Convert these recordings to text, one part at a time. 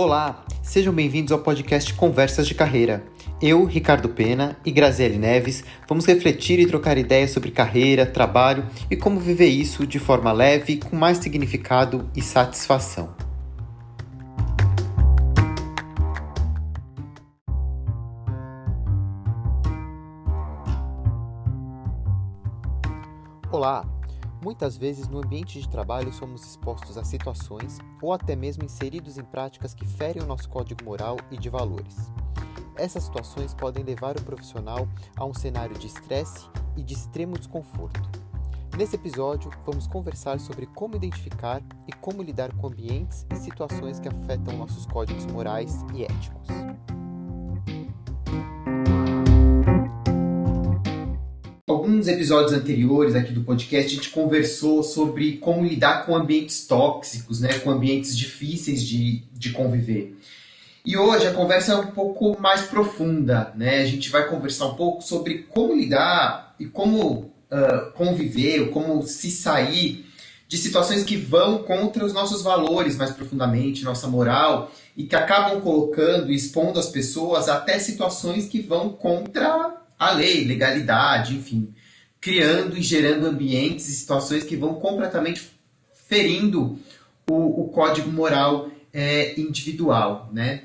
Olá, sejam bem-vindos ao podcast Conversas de Carreira. Eu, Ricardo Pena e Graziele Neves vamos refletir e trocar ideias sobre carreira, trabalho e como viver isso de forma leve, com mais significado e satisfação. Olá! Muitas vezes no ambiente de trabalho somos expostos a situações ou até mesmo inseridos em práticas que ferem o nosso código moral e de valores. Essas situações podem levar o profissional a um cenário de estresse e de extremo desconforto. Nesse episódio, vamos conversar sobre como identificar e como lidar com ambientes e situações que afetam nossos códigos morais e éticos. Alguns episódios anteriores aqui do podcast, a gente conversou sobre como lidar com ambientes tóxicos, né, com ambientes difíceis de, de conviver. E hoje a conversa é um pouco mais profunda, né? A gente vai conversar um pouco sobre como lidar e como uh, conviver, como se sair de situações que vão contra os nossos valores mais profundamente, nossa moral, e que acabam colocando e expondo as pessoas até situações que vão contra a lei, legalidade, enfim criando e gerando ambientes e situações que vão completamente ferindo o, o código moral é, individual, né?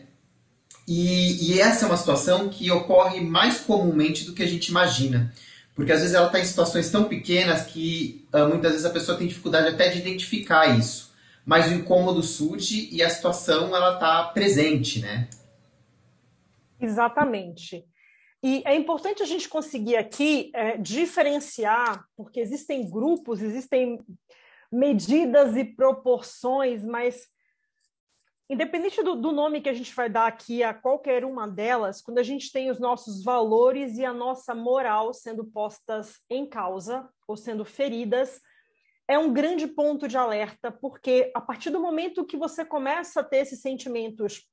E, e, essa é uma situação que ocorre mais comumente do que a gente imagina. Porque às vezes ela está em situações tão pequenas que uh, muitas vezes a pessoa tem dificuldade até de identificar isso. Mas o incômodo surge e a situação ela está presente, né? Exatamente. E é importante a gente conseguir aqui é, diferenciar, porque existem grupos, existem medidas e proporções, mas independente do, do, nome que a gente vai dar aqui a qualquer uma delas, quando a gente tem os nossos valores e a nossa moral sendo postas em causa ou sendo feridas, é um grande ponto de alerta, porque a partir do momento que você começa a ter esses sentimentos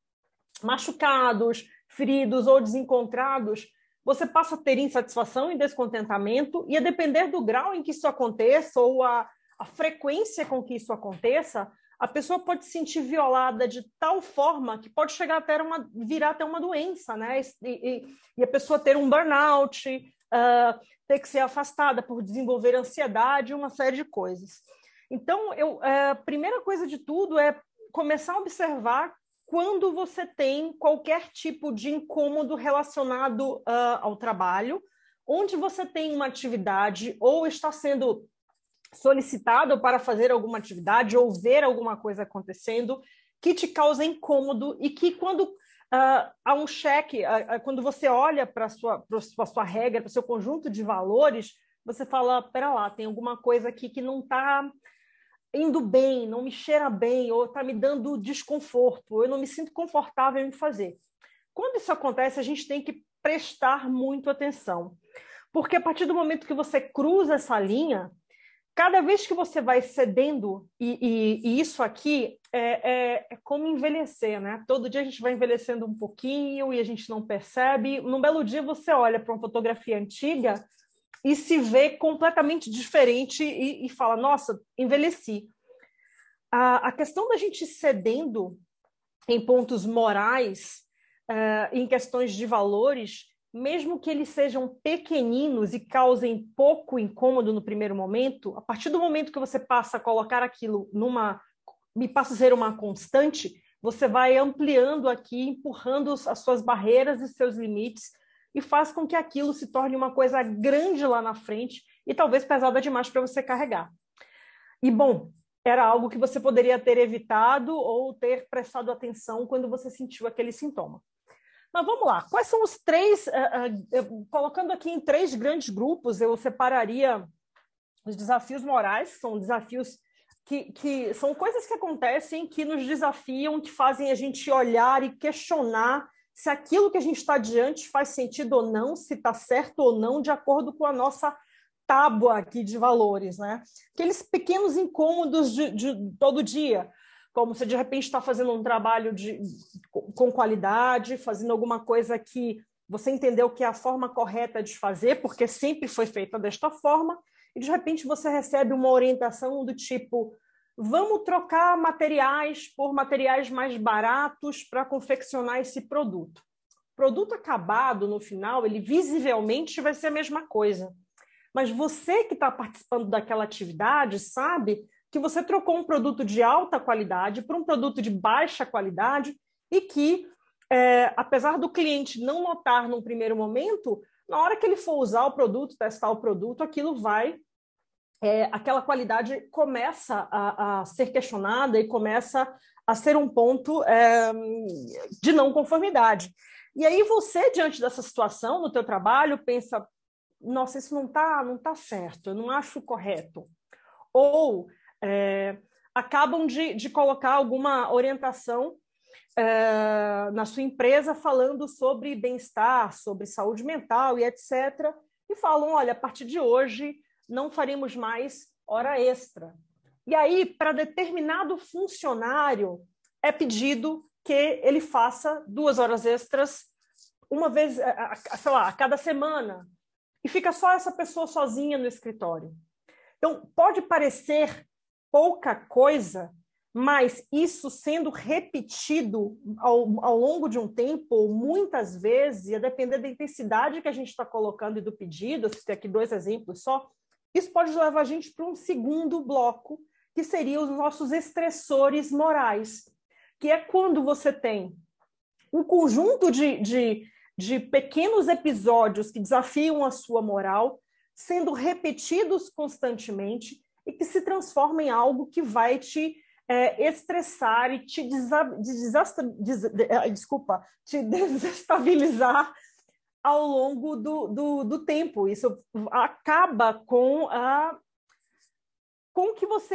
machucados, feridos ou desencontrados, você passa a ter insatisfação e descontentamento, e a depender do grau em que isso aconteça ou a, a frequência com que isso aconteça, a pessoa pode se sentir violada de tal forma que pode chegar até uma virar até uma doença, né? E, e, e a pessoa ter um burnout, uh, ter que ser afastada por desenvolver ansiedade, uma série de coisas. Então, eu, a uh, primeira coisa de tudo é começar a observar quando você tem qualquer tipo de incômodo relacionado uh, ao trabalho, onde você tem uma atividade ou está sendo solicitado para fazer alguma atividade ou ver alguma coisa acontecendo que te causa incômodo e que quando uh, há um cheque, uh, quando você olha para a sua, sua, sua regra, para o seu conjunto de valores, você fala, pera lá, tem alguma coisa aqui que não está indo bem, não me cheira bem, ou está me dando desconforto, eu não me sinto confortável em fazer. Quando isso acontece, a gente tem que prestar muito atenção. Porque a partir do momento que você cruza essa linha, cada vez que você vai cedendo, e, e, e isso aqui é, é, é, como envelhecer, né? Todo dia a gente vai envelhecendo um pouquinho e a gente não percebe. Num belo dia você olha para uma fotografia antiga e se vê completamente diferente e, e fala: nossa, envelheci. A, a, questão da gente cedendo em pontos morais, uh, em questões de valores, mesmo que eles sejam pequeninos e causem pouco incômodo no primeiro momento, a partir do momento que você passa a colocar aquilo numa. me passa a ser uma constante, você vai ampliando aqui, empurrando as suas barreiras e seus limites e faz com que aquilo se torne uma coisa grande lá na frente e talvez pesada demais para você carregar. E bom, era algo que você poderia ter evitado ou ter prestado atenção quando você sentiu aquele sintoma. Mas vamos lá, quais são os três, uh, uh, colocando aqui em três grandes grupos, eu separaria os desafios morais, são desafios que, que são coisas que acontecem, que nos desafiam, que fazem a gente olhar e questionar se aquilo que a gente está diante faz sentido ou não, se está certo ou não, de acordo com a nossa tábua aqui de valores, né? Aqueles pequenos incômodos de, de todo dia, como se de repente está fazendo um trabalho de, com qualidade, fazendo alguma coisa que você entendeu que é a forma correta de fazer, porque sempre foi feita desta forma, e de repente você recebe uma orientação do tipo: vamos trocar materiais por materiais mais baratos para confeccionar esse produto. produto acabado, no final, ele visivelmente vai ser a mesma coisa. Mas você que está participando daquela atividade sabe que você trocou um produto de alta qualidade por um produto de baixa qualidade e que, é, apesar do cliente não notar num primeiro momento, na hora que ele for usar o produto, testar o produto, aquilo vai é, aquela qualidade começa a, a, ser questionada e começa a ser um ponto é, de não conformidade. E aí você, diante dessa situação no teu trabalho, pensa, nossa, isso não está não tá certo, eu não acho correto. Ou é, acabam de, de colocar alguma orientação é, na sua empresa falando sobre bem-estar, sobre saúde mental e etc. E falam, olha, a partir de hoje não faremos mais hora extra. E aí, para determinado funcionário, é pedido que ele faça duas horas extras uma vez, sei lá, a cada semana. E fica só essa pessoa sozinha no escritório. Então, pode parecer pouca coisa, mas isso sendo repetido ao, ao longo de um tempo, muitas vezes, a depender da intensidade que a gente está colocando e do pedido, eu citei aqui dois exemplos só, isso pode levar a gente para um segundo bloco, que seriam os nossos estressores morais, que é quando você tem um conjunto de, de, de pequenos episódios que desafiam a sua moral, sendo repetidos constantemente e que se transformam em algo que vai te é, estressar e te desa, desastra, des, é, desculpa, te desestabilizar ao longo do, do, do tempo. Isso acaba com a com que você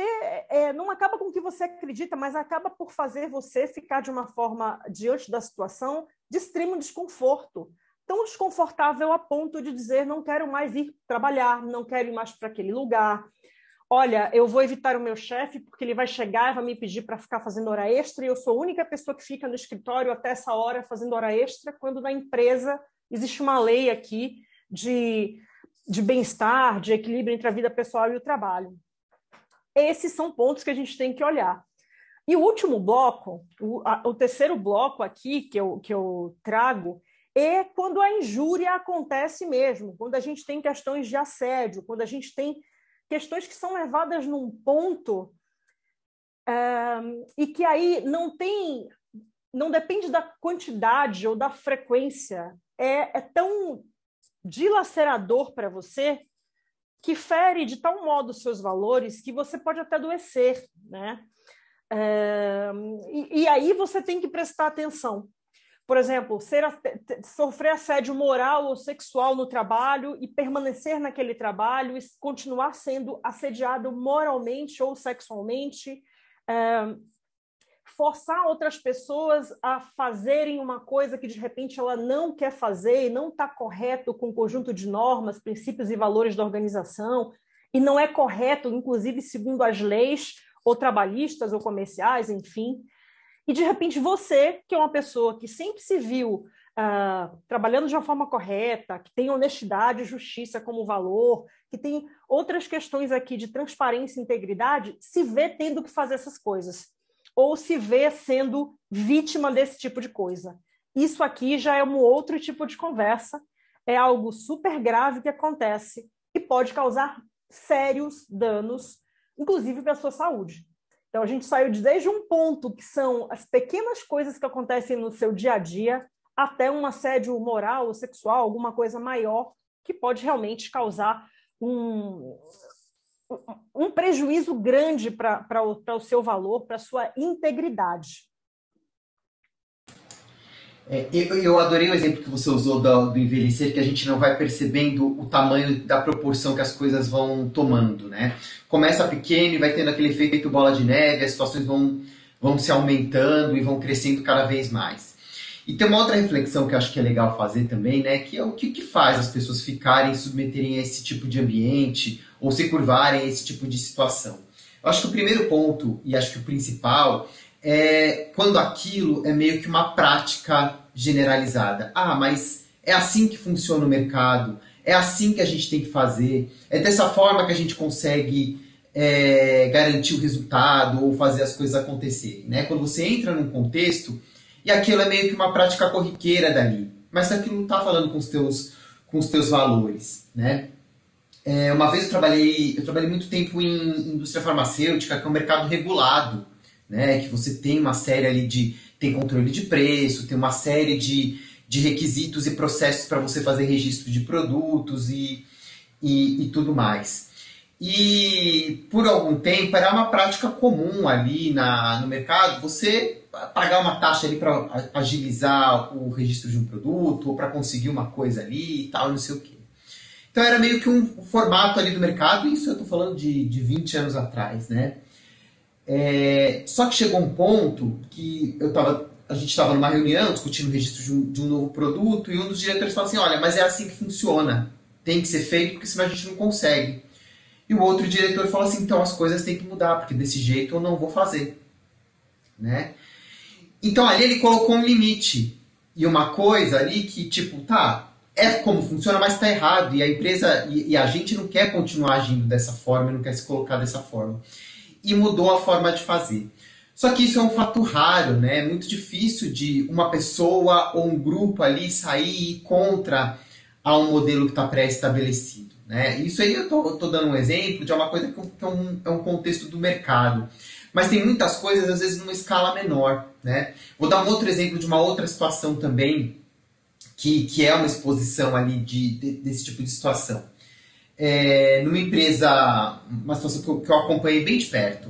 é, não acaba com o que você acredita, mas acaba por fazer você ficar de uma forma diante da situação de extremo desconforto, tão desconfortável a ponto de dizer não quero mais ir trabalhar, não quero ir mais para aquele lugar. Olha, eu vou evitar o meu chefe porque ele vai chegar e vai me pedir para ficar fazendo hora extra e eu sou a única pessoa que fica no escritório até essa hora fazendo hora extra, quando na empresa existe uma lei aqui de, de bem-estar, de equilíbrio entre a vida pessoal e o trabalho. Esses são pontos que a gente tem que olhar. E o último bloco, o, a, o terceiro bloco aqui que eu, que eu trago, é quando a injúria acontece mesmo, quando a gente tem questões de assédio, quando a gente tem questões que são levadas num ponto é, e que aí não tem, não depende da quantidade ou da frequência é, é tão dilacerador para você que fere de tal modo os seus valores que você pode até adoecer, né? É, e, e, aí você tem que prestar atenção. Por exemplo, ser, sofrer assédio moral ou sexual no trabalho e permanecer naquele trabalho e continuar sendo assediado moralmente ou sexualmente. É, forçar outras pessoas a fazerem uma coisa que de repente ela não quer fazer e não está correto com o conjunto de normas, princípios e valores da organização, e não é correto, inclusive segundo as leis ou trabalhistas ou comerciais, enfim. E de repente você, que é uma pessoa que sempre se viu uh, trabalhando de uma forma correta, que tem honestidade e justiça como valor, que tem outras questões aqui de transparência e integridade, se vê tendo que fazer essas coisas ou se vê sendo vítima desse tipo de coisa. Isso aqui já é um outro tipo de conversa, é algo super grave que acontece e pode causar sérios danos, inclusive para a sua saúde. Então, a gente saiu de desde um ponto que são as pequenas coisas que acontecem no seu dia a dia, até um assédio moral ou sexual, alguma coisa maior, que pode realmente causar um, um prejuízo grande para o seu valor, para a sua integridade. É, eu, eu, adorei o exemplo que você usou do, do, envelhecer, que a gente não vai percebendo o tamanho da proporção que as coisas vão tomando, né? Começa pequeno e vai tendo aquele efeito bola de neve, as situações vão, vão se aumentando e vão crescendo cada vez mais. E tem uma outra reflexão que eu acho que é legal fazer também, né? Que é o que, que faz as pessoas ficarem, submeterem a esse tipo de ambiente, ou se curvarem a esse tipo de situação. Eu acho que o primeiro ponto, e acho que o principal, é quando aquilo é meio que uma prática generalizada. Ah, mas é assim que funciona o mercado, é assim que a gente tem que fazer, é dessa forma que a gente consegue é, garantir o resultado ou fazer as coisas acontecerem. Né? Quando você entra num contexto e aquilo é meio que uma prática corriqueira dali, mas aquilo não está falando com os teus, com os teus valores. Né? É, uma vez eu trabalhei, eu trabalhei muito tempo em indústria farmacêutica, que é um mercado regulado, né? que você tem uma série ali de tem controle de preço, tem uma série de, de requisitos e processos para você fazer registro de produtos e, e, e tudo mais. E por algum tempo era uma prática comum ali na, no mercado você pagar uma taxa ali para agilizar o registro de um produto ou para conseguir uma coisa ali e tal, não sei o quê. Então era meio que um formato ali do mercado, isso eu estou falando de, de 20 anos atrás, né? É, só que chegou um ponto que eu tava, a gente estava numa reunião discutindo o registro de um, de um, novo produto e um dos diretores falou assim: olha, mas é assim que funciona, tem que ser feito porque senão a gente não consegue. E o outro diretor falou assim: então as coisas têm que mudar porque desse jeito eu não vou fazer, né? Então ali ele colocou um limite e uma coisa ali que tipo tá é como funciona, mas está errado e a empresa e, e a gente não quer continuar agindo dessa forma, não quer se colocar dessa forma e mudou a forma de fazer. Só que isso é um fato raro, né? É muito difícil de uma pessoa ou um grupo ali sair contra a um modelo que está pré-estabelecido. Né? Isso aí eu estou dando um exemplo de uma coisa que é um, é um contexto do mercado. Mas tem muitas coisas, às vezes, numa escala menor. Né? Vou dar um outro exemplo de uma outra situação também, que, que é uma exposição ali de, de desse tipo de situação é, numa empresa, uma situação que eu, que eu, acompanhei bem de perto.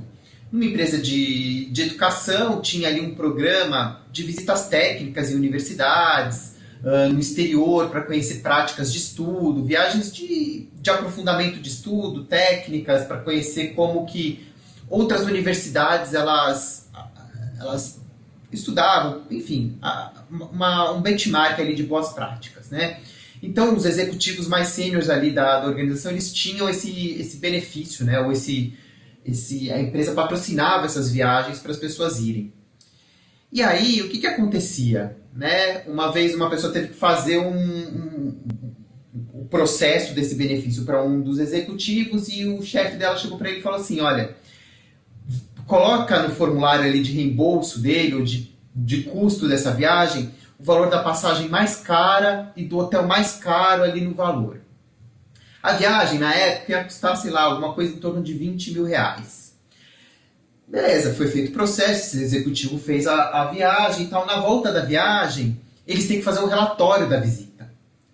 Numa empresa de, de educação, tinha ali um programa de visitas técnicas em universidades, uh, no exterior, para conhecer práticas de estudo, viagens de, de aprofundamento de estudo, técnicas, para conhecer como que outras universidades elas, elas estudavam, enfim, uma, um benchmark ali de boas práticas, né? Então, os executivos mais sêniores ali da, da, organização, eles tinham esse, esse benefício, né? Ou esse, esse, a empresa patrocinava essas viagens para as pessoas irem. E aí, o que, que acontecia? Né? Uma vez uma pessoa teve que fazer um, um, um processo desse benefício para um dos executivos e o chefe dela chegou para ele e falou assim, olha, coloca no formulário ali de reembolso dele ou de, de custo dessa viagem o valor da passagem mais cara e do hotel mais caro ali no valor. A viagem, na época, ia custar, sei lá, alguma coisa em torno de 20 mil reais. Beleza, foi feito o processo, o executivo fez a, a viagem e tal. Na volta da viagem, eles têm que fazer um relatório da visita.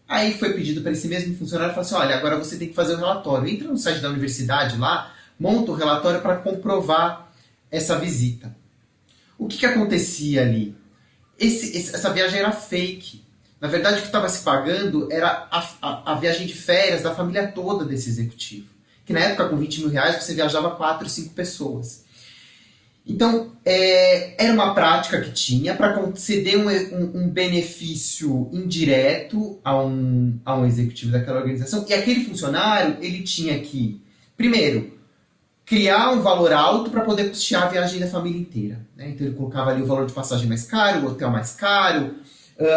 Aí foi pedido para esse mesmo funcionário, falou assim, olha, agora você tem que fazer um relatório. Entra no site da universidade lá, monta o relatório para comprovar essa visita. O que, que acontecia ali? esse, essa viagem era fake. Na verdade, o que estava se pagando era a, a, a, viagem de férias da família toda desse executivo. Que na época, com 20 mil reais, você viajava 4, 5 pessoas. Então, é, era uma prática que tinha para conceder um, um, um, benefício indireto a um, a um executivo daquela organização. E aquele funcionário, ele tinha que, primeiro, criar um valor alto para poder custear a viagem da família inteira. Né? Então ele colocava ali o valor de passagem mais caro, o hotel mais caro,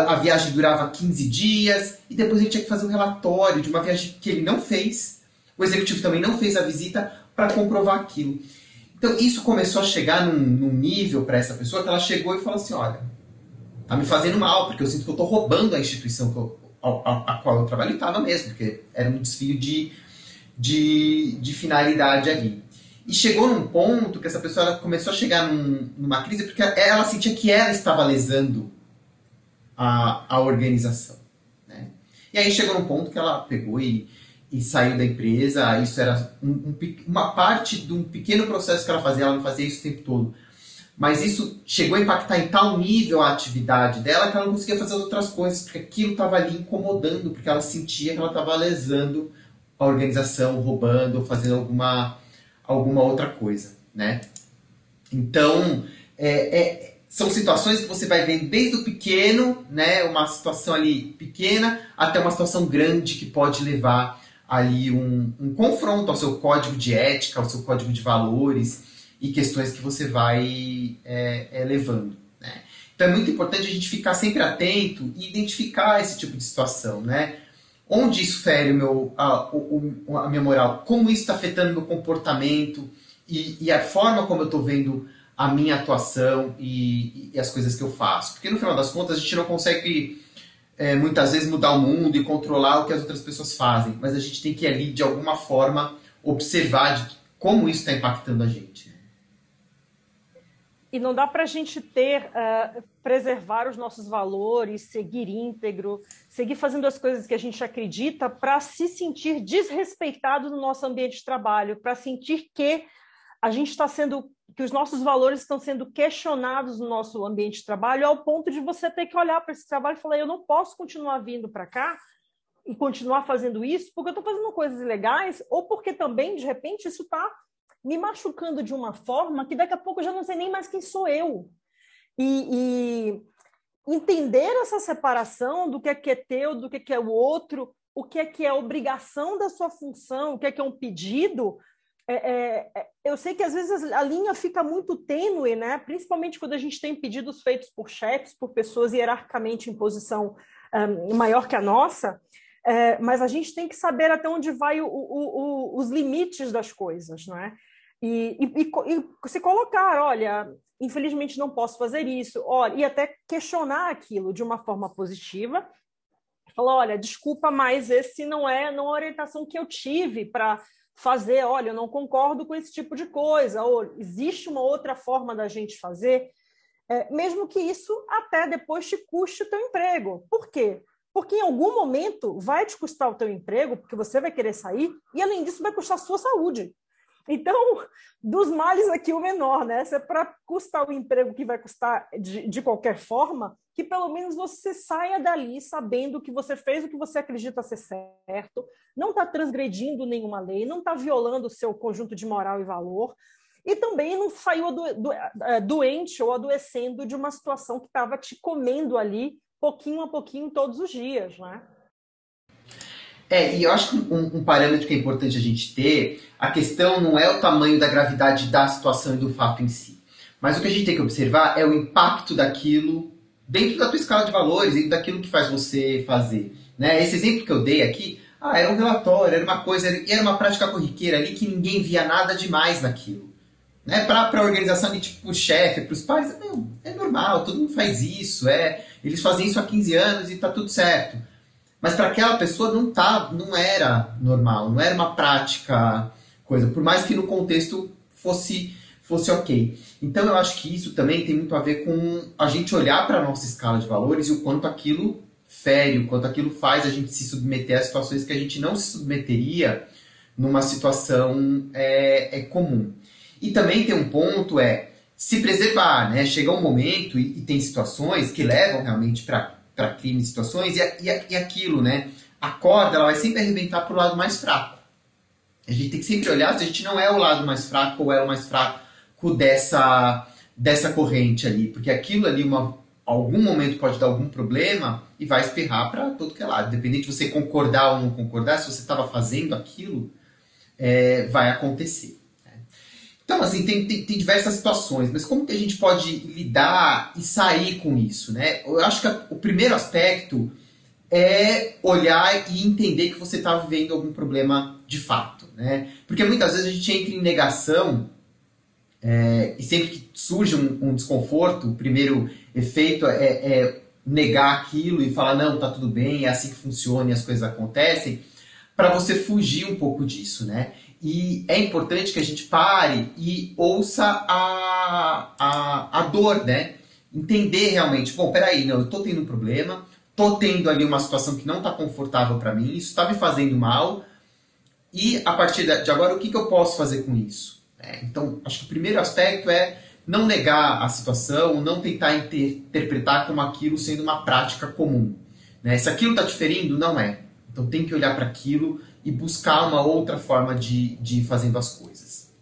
a viagem durava 15 dias, e depois ele tinha que fazer um relatório de uma viagem que ele não fez, o executivo também não fez a visita para comprovar aquilo. Então isso começou a chegar num, num nível para essa pessoa que ela chegou e falou assim: olha, tá me fazendo mal, porque eu sinto que eu estou roubando a instituição eu, a, a, qual eu trabalho e estava mesmo, porque era um desfio de, de, de finalidade ali. E chegou num ponto que essa pessoa começou a chegar num, numa crise porque ela sentia que ela estava lesando a, a organização. Né? E aí chegou num ponto que ela pegou e, e saiu da empresa. Isso era um, um, uma parte de um pequeno processo que ela fazia, ela não fazia isso o tempo todo. Mas isso chegou a impactar em tal nível a atividade dela que ela não conseguia fazer outras coisas, porque aquilo estava ali incomodando, porque ela sentia que ela estava lesando a organização, roubando, fazendo alguma alguma outra coisa, né? Então, é, é, são situações que você vai vendo desde o pequeno, né, uma situação ali pequena, até uma situação grande que pode levar ali um, um confronto ao seu código de ética, ao seu código de valores e questões que você vai é, é, levando. Né? Então é muito importante a gente ficar sempre atento e identificar esse tipo de situação, né? onde isso fere meu, a, o, a minha moral, como isso está afetando meu comportamento e, e, a forma como eu estou vendo a minha atuação e, e, as coisas que eu faço. Porque no final das contas a gente não consegue é, muitas vezes mudar o mundo e controlar o que as outras pessoas fazem, mas a gente tem que ali de alguma forma observar de como isso está impactando a gente. E não dá para a gente ter, uh, preservar os nossos valores, seguir íntegro, seguir fazendo as coisas que a gente acredita para se sentir desrespeitado no nosso ambiente de trabalho, para sentir que a gente está sendo, que os nossos valores estão sendo questionados no nosso ambiente de trabalho, ao ponto de você ter que olhar para esse trabalho e falar: eu não posso continuar vindo para cá e continuar fazendo isso porque eu estou fazendo coisas ilegais, ou porque também, de repente, isso está me machucando de uma forma que daqui a pouco eu já não sei nem mais quem sou eu. E, e entender essa separação do que é, que é teu, do que é, que é o outro, o que é que é obrigação da sua função, o que é que é um pedido, é, é, é eu sei que às vezes a linha fica muito tênue, né? principalmente quando a gente tem pedidos feitos por chefes, por pessoas hierarquicamente em posição um, maior que a nossa, é, mas a gente tem que saber até onde vai o, o, o, os limites das coisas, não é? E, e, e, se colocar, olha, infelizmente não posso fazer isso, olha, e até questionar aquilo de uma forma positiva. Falar, olha, desculpa, mas esse não é, não é a orientação que eu tive para fazer, olha, eu não concordo com esse tipo de coisa, ou existe uma outra forma da gente fazer, é, mesmo que isso até depois te custe o teu emprego. Por quê? Porque em algum momento vai te custar o teu emprego, porque você vai querer sair, e além disso vai custar a sua saúde. Então, dos males aqui o menor, né? Se é para custar o emprego que vai custar de, de qualquer forma, que pelo menos você saia dali sabendo que você fez o que você acredita ser certo, não está transgredindo nenhuma lei, não está violando o seu conjunto de moral e valor, e também não saiu é, doente ou adoecendo de uma situação que estava te comendo ali, pouquinho a pouquinho, todos os dias, né? É, e eu acho que um, um, parâmetro que é importante a gente ter, a questão não é o tamanho da gravidade da situação e do fato em si. Mas o que a gente tem que observar é o impacto daquilo dentro da tua escala de valores, dentro daquilo que faz você fazer. Né? Esse exemplo que eu dei aqui, ah, era um relatório, era uma coisa, era uma prática corriqueira ali que ninguém via nada demais naquilo. Né? Para a organização, tipo, o chefe, para os pais, não, é normal, todo mundo faz isso, é, eles fazem isso há 15 anos e está tudo certo. Mas para aquela pessoa não tá, não era normal, não era uma prática coisa, por mais que no contexto fosse fosse ok. Então eu acho que isso também tem muito a ver com a gente olhar para a nossa escala de valores e o quanto aquilo fere, o quanto aquilo faz a gente se submeter a situações que a gente não se submeteria numa situação é, é comum. E também tem um ponto é se preservar, né? Chega um momento e, e tem situações que levam realmente para para crimes, situações, e, e, e aquilo, né? A corda ela vai sempre arrebentar para o lado mais fraco. A gente tem que sempre olhar se a gente não é o lado mais fraco ou é o mais fraco dessa, dessa corrente ali, porque aquilo ali, uma, algum momento pode dar algum problema e vai espirrar para todo que é lado. Independente de você concordar ou não concordar, se você estava fazendo aquilo, é, vai acontecer. Então, assim, tem, tem, tem, diversas situações, mas como que a gente pode lidar e sair com isso, né? Eu acho que a, o primeiro aspecto é olhar e entender que você está vivendo algum problema de fato, né? Porque muitas vezes a gente entra em negação é, e sempre que surge um, um, desconforto, o primeiro efeito é, é, negar aquilo e falar, não, tá tudo bem, é assim que funciona e as coisas acontecem, para você fugir um pouco disso, né? E é importante que a gente pare e ouça a, a, a dor, né? Entender realmente, bom, peraí, não, eu tô tendo um problema, tô tendo ali uma situação que não tá confortável para mim, isso tá me fazendo mal, e a partir de agora, o que, que eu posso fazer com isso? É, então, acho que o primeiro aspecto é não negar a situação, não tentar inter interpretar como aquilo sendo uma prática comum. Né? Se aquilo está te ferindo, não é. Então tem que olhar para aquilo e buscar uma outra forma de, de ir fazendo as coisas.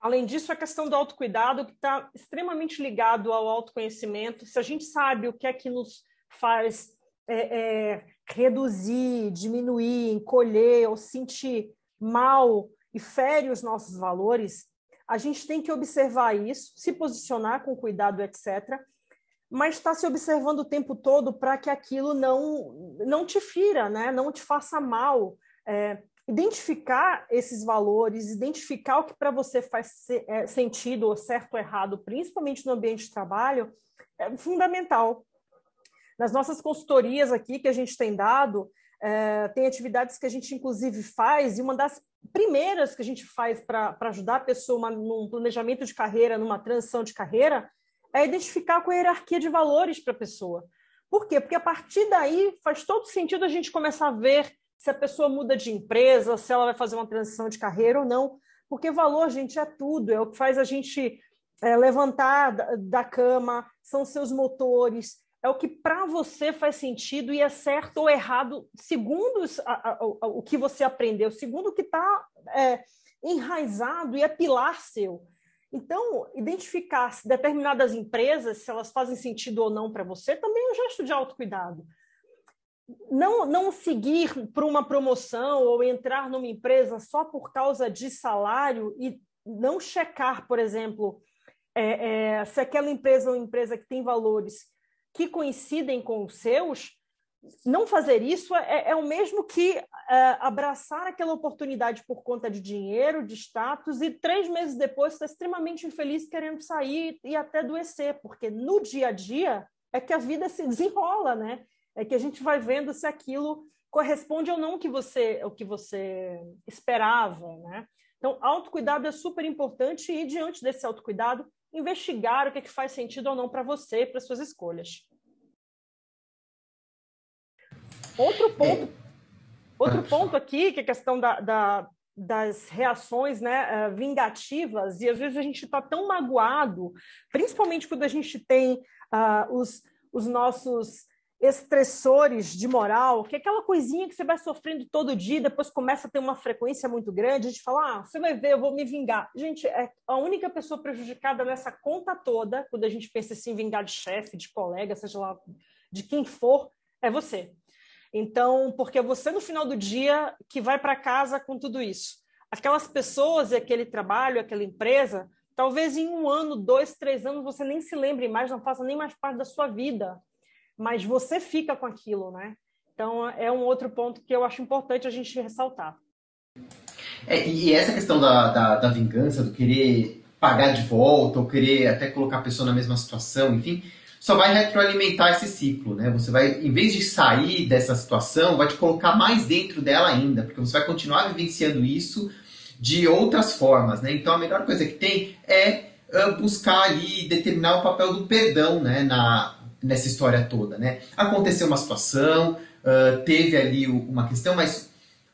Além disso, a questão do autocuidado, que está extremamente ligado ao autoconhecimento. Se a gente sabe o que é que nos faz é, é, reduzir, diminuir, encolher ou sentir mal e fere os nossos valores, a gente tem que observar isso, se posicionar com cuidado, etc., mas está se observando o tempo todo para que aquilo não, não te fira, né? não te faça mal. É, identificar esses valores, identificar o que para você faz é, sentido, ou certo ou errado, principalmente no ambiente de trabalho, é fundamental. Nas nossas consultorias aqui que a gente tem dado, é, tem atividades que a gente inclusive faz, e uma das primeiras que a gente faz para ajudar a pessoa uma, num planejamento de carreira, numa transição de carreira, é identificar com a hierarquia de valores para a pessoa. Por quê? Porque a partir daí faz todo sentido a gente começar a ver se a pessoa muda de empresa, se ela vai fazer uma transição de carreira ou não. Porque valor, gente, é tudo, é o que faz a gente é, levantar da, cama, são seus motores, é o que para você faz sentido e é certo ou errado, segundo a, a, o que você aprendeu, segundo o que está é, enraizado e é pilar seu. Então, identificar se determinadas empresas, se elas fazem sentido ou não para você, também é um gesto de autocuidado. Não, não seguir por uma promoção ou entrar numa empresa só por causa de salário e não checar, por exemplo, é, é, se aquela empresa é uma empresa que tem valores que coincidem com os seus, não fazer isso é, é o mesmo que é, abraçar aquela oportunidade por conta de dinheiro, de status, e três meses depois estar extremamente infeliz querendo sair e até adoecer, porque no dia a dia é que a vida se desenrola, né? É que a gente vai vendo se aquilo corresponde ou não que você, o que você esperava, né? Então, autocuidado é super importante e, diante desse autocuidado, investigar o que, é que faz sentido ou não para você e para suas escolhas. Outro ponto, outro ponto aqui, que é a questão da, da das reações né, eh, vingativas, e às vezes a gente está tão magoado, principalmente quando a gente tem uh, os, os nossos estressores de moral, que é aquela coisinha que você vai sofrendo todo dia, depois começa a ter uma frequência muito grande, a gente fala, ah, você vai ver, eu vou me vingar. Gente, é a única pessoa prejudicada nessa conta toda, quando a gente pensa assim, vingar de chefe, de colega, seja lá de quem for, é você. Então, porque é você no final do dia que vai para casa com tudo isso. Aquelas pessoas e aquele trabalho, aquela empresa, talvez em um ano, dois, três anos, você nem se lembre mais, não faça nem mais parte da sua vida mas você fica com aquilo, né? Então é um outro ponto que eu acho importante a gente ressaltar. É, e essa questão da, da, da, vingança, do querer pagar de volta, ou querer até colocar a pessoa na mesma situação, enfim, só vai retroalimentar esse ciclo, né? Você vai, em vez de sair dessa situação, vai te colocar mais dentro dela ainda, porque você vai continuar vivenciando isso de outras formas, né? Então a melhor coisa que tem é buscar ali determinar o papel do perdão, né? Na, nessa história toda, né? Aconteceu uma situação, uh, teve ali uma questão, mas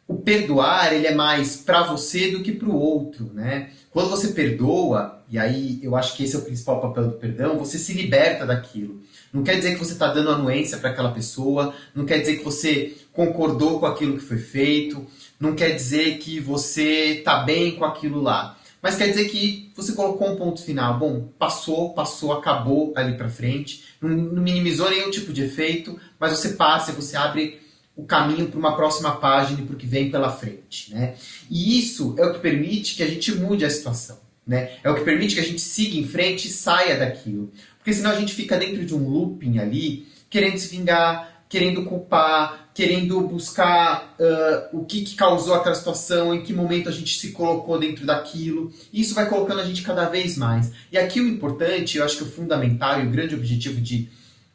o perdoar ele é mais para você do que para o outro, né? Quando você perdoa, e aí eu acho que esse é o principal papel do perdão, você se liberta daquilo. Não quer dizer que você está dando anuência para aquela pessoa, não quer dizer que você concordou com aquilo que foi feito, não quer dizer que você está bem com aquilo lá. Mas quer dizer que você colocou um ponto final. Bom, passou, passou, acabou ali para frente. Não, não, minimizou nenhum tipo de efeito, mas você passa você abre o caminho para uma próxima página e para o que vem pela frente. Né? E isso é o que permite que a gente mude a situação. Né? É o que permite que a gente siga em frente e saia daquilo. Porque senão a gente fica dentro de um looping ali, querendo se vingar, querendo culpar, querendo buscar uh, o que, que, causou aquela situação, em que momento a gente se colocou dentro daquilo. E isso vai colocando a gente cada vez mais. E aqui o importante, eu acho que o fundamental e o grande objetivo de,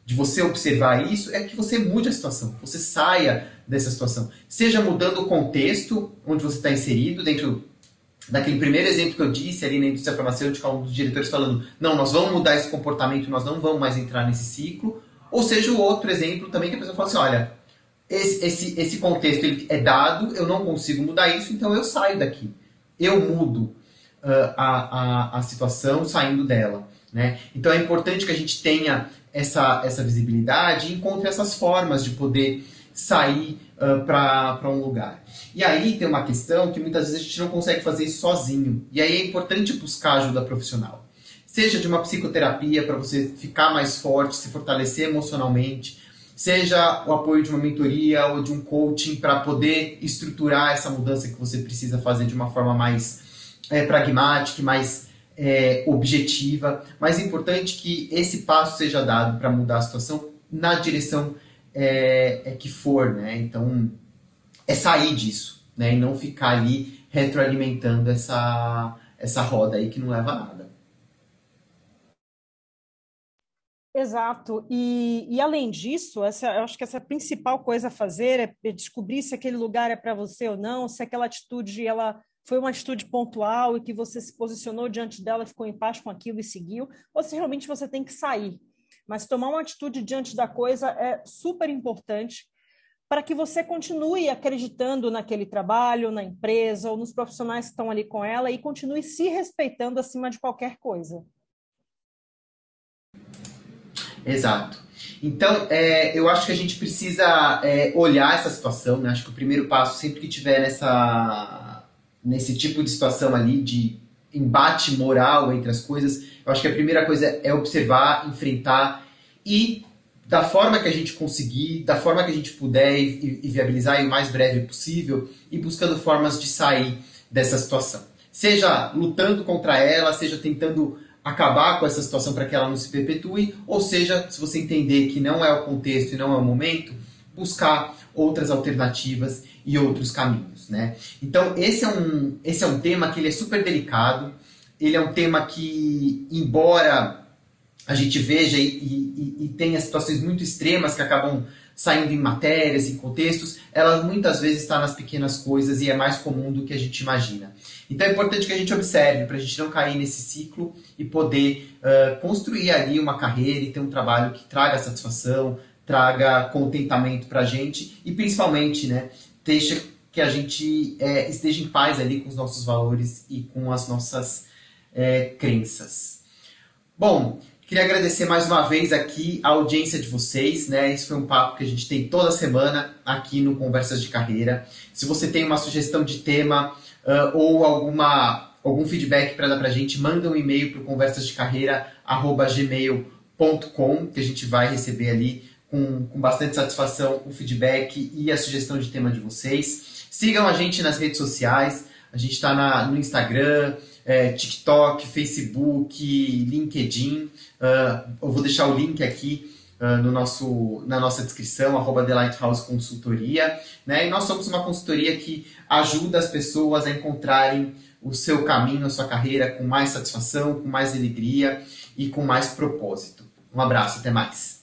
de você observar isso é que você mude a situação, você saia dessa situação. Seja mudando o contexto onde você está inserido, dentro daquele primeiro exemplo que eu disse ali na indústria farmacêutica, um dos diretores falando: não, nós vamos mudar esse comportamento, nós não vamos mais entrar nesse ciclo. Ou seja, o outro exemplo também que a pessoa fala assim: olha esse, esse, esse contexto ele é dado, eu não consigo mudar isso, então eu saio daqui. Eu mudo uh, a, a, a situação saindo dela. Né? Então é importante que a gente tenha essa, essa visibilidade e encontre essas formas de poder sair uh, para um lugar. E aí tem uma questão que muitas vezes a gente não consegue fazer isso sozinho. E aí é importante buscar ajuda profissional. Seja de uma psicoterapia para você ficar mais forte, se fortalecer emocionalmente, seja o apoio de uma mentoria ou de um coaching para poder estruturar essa mudança que você precisa fazer de uma forma mais é, pragmática mais é, objetiva, mas é importante que esse passo seja dado para mudar a situação na direção é, é, que for, né? Então, é sair disso, né? E não ficar ali retroalimentando essa, essa roda aí que não leva a nada. Exato. E, e além disso, essa, eu acho que essa principal coisa a fazer é descobrir se aquele lugar é para você ou não, se aquela atitude ela foi uma atitude pontual e que você se posicionou diante dela, ficou em paz com aquilo e seguiu, ou se realmente você tem que sair. Mas tomar uma atitude diante da coisa é super importante para que você continue acreditando naquele trabalho, na empresa ou nos profissionais que estão ali com ela e continue se respeitando acima de qualquer coisa. Exato. Então, é, eu acho que a gente precisa é, olhar essa situação, né? Acho que o primeiro passo, sempre que tiver nessa, nesse tipo de situação ali, de embate moral entre as coisas, eu acho que a primeira coisa é observar, enfrentar e da forma que a gente conseguir, da forma que a gente puder e, e viabilizar o mais breve possível e buscando formas de sair dessa situação. Seja lutando contra ela, seja tentando acabar com essa situação para que ela não se perpetue, ou seja, se você entender que não é o contexto e não é o momento, buscar outras alternativas e outros caminhos, né? Então, esse é um, esse é um tema que ele é super delicado, ele é um tema que, embora a gente veja e, e, e tenha situações muito extremas que acabam saindo em matérias, em contextos, ela muitas vezes está nas pequenas coisas e é mais comum do que a gente imagina. Então é importante que a gente observe para a gente não cair nesse ciclo e poder uh, construir ali uma carreira e ter um trabalho que traga satisfação, traga contentamento para a gente e principalmente, né, deixa que a gente é, esteja em paz ali com os nossos valores e com as nossas é, crenças. Bom, Queria agradecer mais uma vez aqui a audiência de vocês, né? Esse foi um papo que a gente tem toda semana aqui no Conversas de Carreira. Se você tem uma sugestão de tema uh, ou alguma, algum feedback para dar para a gente, manda um e-mail para conversasdecarreira@gmail.com que a gente vai receber ali com, com bastante satisfação o feedback e a sugestão de tema de vocês. Sigam a gente nas redes sociais. A gente está no Instagram, é, TikTok, Facebook, LinkedIn. Uh, eu vou deixar o link aqui uh, no nosso, na nossa descrição, arroba The Lighthouse Consultoria. Né? E nós somos uma consultoria que ajuda as pessoas a encontrarem o seu caminho, a sua carreira com mais satisfação, com mais alegria e com mais propósito. Um abraço, até mais.